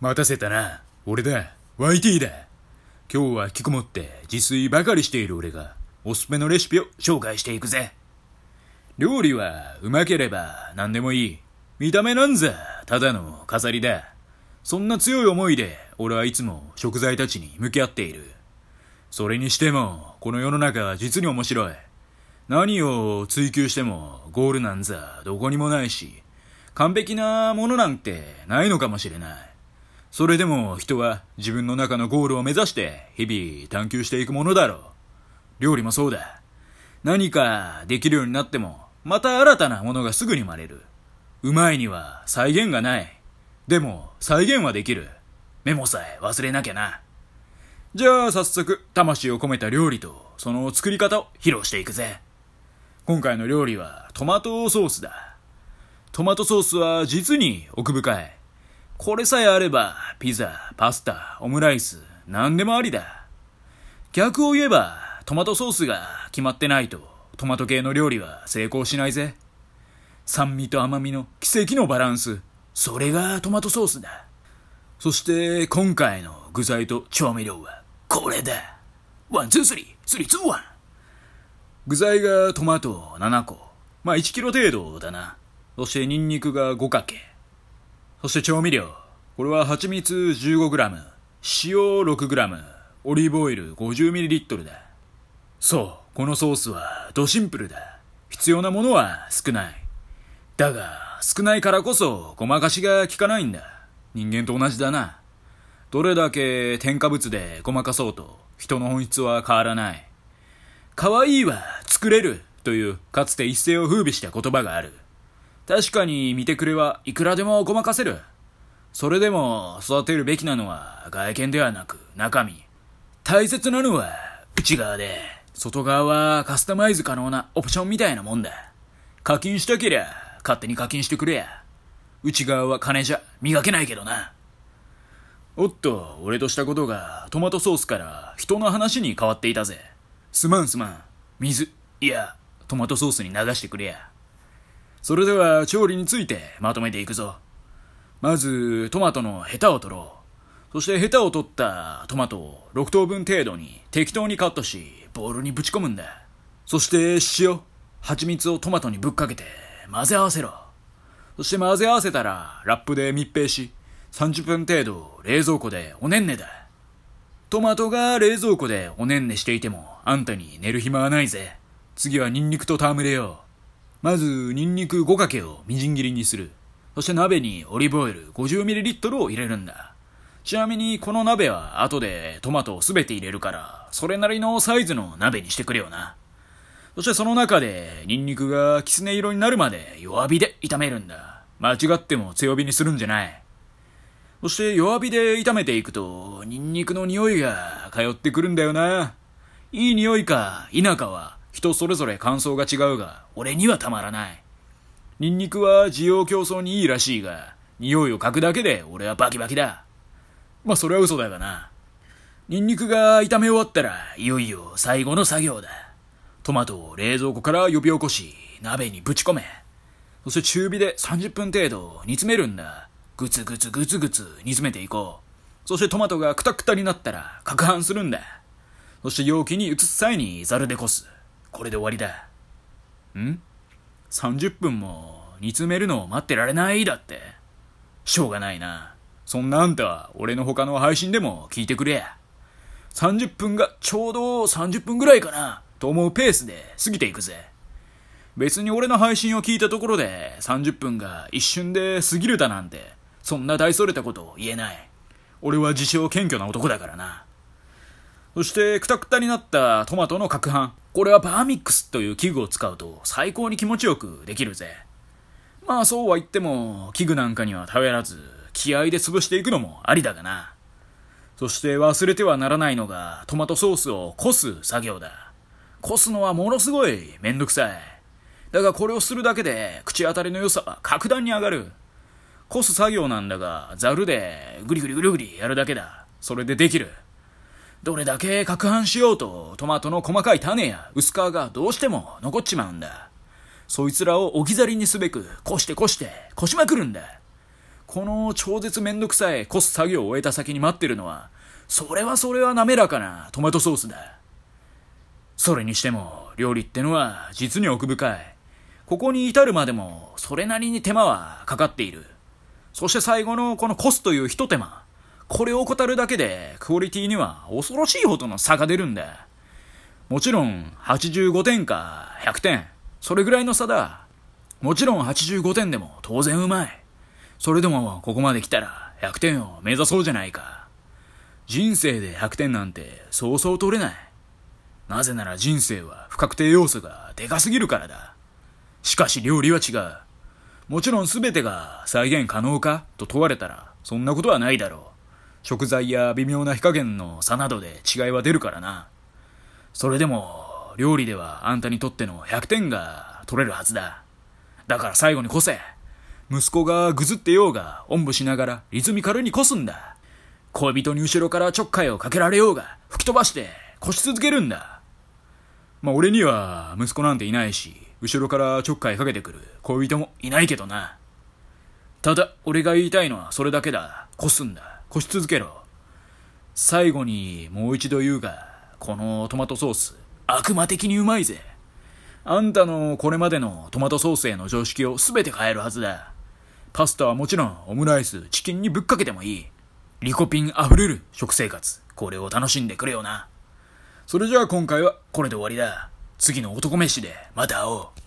待たせたな。俺だ。YT だ。今日は引きこもって自炊ばかりしている俺が、おすすめのレシピを紹介していくぜ。料理はうまければ何でもいい。見た目なんざただの飾りだ。そんな強い思いで俺はいつも食材たちに向き合っている。それにしても、この世の中は実に面白い。何を追求してもゴールなんざどこにもないし、完璧なものなんてないのかもしれない。それでも人は自分の中のゴールを目指して日々探求していくものだろう。料理もそうだ。何かできるようになっても、また新たなものがすぐに生まれる。うまいには再現がない。でも再現はできる。メモさえ忘れなきゃな。じゃあ早速、魂を込めた料理とその作り方を披露していくぜ。今回の料理はトマトソースだ。トマトソースは実に奥深い。これさえあれば、ピザ、パスタ、オムライス、何でもありだ。逆を言えば、トマトソースが決まってないと、トマト系の料理は成功しないぜ。酸味と甘みの奇跡のバランス。それがトマトソースだ。そして今回の具材と調味料はこれだ。One, two, three, three, two, one.具材がトマト7個。まあ1キロ程度だな。そしてニンニクが5かけ。そして調味料。これは蜂蜜 15g、塩 6g、オリーブオイル 50ml だ。そう、このソースはドシンプルだ。必要なものは少ない。だが、少ないからこそごまかしが効かないんだ。人間と同じだな。どれだけ添加物でごまかそうと、人の本質は変わらない。可愛いは作れるというかつて一世を風靡した言葉がある。確かに見てくれはいくらでもごまかせる。それでも育てるべきなのは外見ではなく中身。大切なのは内側で、外側はカスタマイズ可能なオプションみたいなもんだ。課金したけりゃ勝手に課金してくれや。内側は金じゃ磨けないけどな。おっと、俺としたことがトマトソースから人の話に変わっていたぜ。すまんすまん。水、いや、トマトソースに流してくれや。それでは調理についてまとめていくぞ。まず、トマトのヘタを取ろう。そしてヘタを取ったトマトを6等分程度に適当にカットし、ボウルにぶち込むんだ。そして塩、蜂蜜をトマトにぶっかけて混ぜ合わせろ。そして混ぜ合わせたらラップで密閉し、30分程度冷蔵庫でおねんねだ。トマトが冷蔵庫でおねんねしていてもあんたに寝る暇はないぜ。次はニンニクと戯れよう。まず、ニンニク5かけをみじん切りにする。そして鍋にオリーブオイル 50ml を入れるんだ。ちなみに、この鍋は後でトマトをすべて入れるから、それなりのサイズの鍋にしてくれよな。そしてその中で、ニンニクがきつね色になるまで弱火で炒めるんだ。間違っても強火にするんじゃない。そして弱火で炒めていくと、ニンニクの匂いが通ってくるんだよな。いい匂いか否かは人それぞれ感想が違うが、俺にはたまらない。ニンニクは需要競争にいいらしいが、匂いを嗅ぐだけで俺はバキバキだ。まあそれは嘘だがな。ニンニクが炒め終わったら、いよいよ最後の作業だ。トマトを冷蔵庫から呼び起こし、鍋にぶち込め。そして中火で30分程度煮詰めるんだ。ぐつぐつぐつぐつ煮詰めていこう。そしてトマトがクタクタになったら、攪拌するんだ。そして容器に移す際にザルでこす。これで終わりだ。ん ?30 分も煮詰めるのを待ってられないだって。しょうがないな。そんなあんたは俺の他の配信でも聞いてくれ。30分がちょうど30分ぐらいかなと思うペースで過ぎていくぜ。別に俺の配信を聞いたところで30分が一瞬で過ぎるだなんて、そんな大それたことを言えない。俺は自称謙虚な男だからな。そして、くたくたになったトマトの攪拌。これはバーミックスという器具を使うと最高に気持ちよくできるぜ。まあそうは言っても、器具なんかには頼らず、気合で潰していくのもありだがな。そして忘れてはならないのが、トマトソースをこす作業だ。こすのはものすごいめんどくさい。だがこれをするだけで、口当たりの良さは格段に上がる。こす作業なんだが、ザルでぐりぐりぐりぐりやるだけだ。それでできる。どれだけ攪拌しようと、トマトの細かい種や薄皮がどうしても残っちまうんだ。そいつらを置き去りにすべく、こしてこして、こしまくるんだ。この超絶めんどくさいコス作業を終えた先に待ってるのは、それはそれは滑らかなトマトソースだ。それにしても、料理ってのは実に奥深い。ここに至るまでも、それなりに手間はかかっている。そして最後のこのコスという一手間。これを怠るだけで、クオリティには恐ろしいほどの差が出るんだ。もちろん、85点か100点。それぐらいの差だ。もちろん85点でも当然うまい。それでもここまで来たら100点を目指そうじゃないか。人生で100点なんてそうそう取れない。なぜなら人生は不確定要素がでかすぎるからだ。しかし料理は違う。もちろん全てが再現可能かと問われたらそんなことはないだろう。食材や微妙な火加減の差などで違いは出るからな。それでも料理ではあんたにとっての100点が取れるはずだ。だから最後にこせ。息子がぐずってようが、おんぶしながらリズミカルにこすんだ。恋人に後ろからちょっかいをかけられようが、吹き飛ばして、こし続けるんだ。まあ俺には息子なんていないし、後ろからちょっかいかけてくる恋人もいないけどな。ただ、俺が言いたいのはそれだけだ。こすんだ。こし続けろ。最後にもう一度言うが、このトマトソース、悪魔的にうまいぜ。あんたのこれまでのトマトソースへの常識を全て変えるはずだ。パスタはもちろんオムライス、チキンにぶっかけてもいい。リコピン溢れる食生活。これを楽しんでくれよな。それじゃあ今回はこれで終わりだ。次の男飯でまた会おう。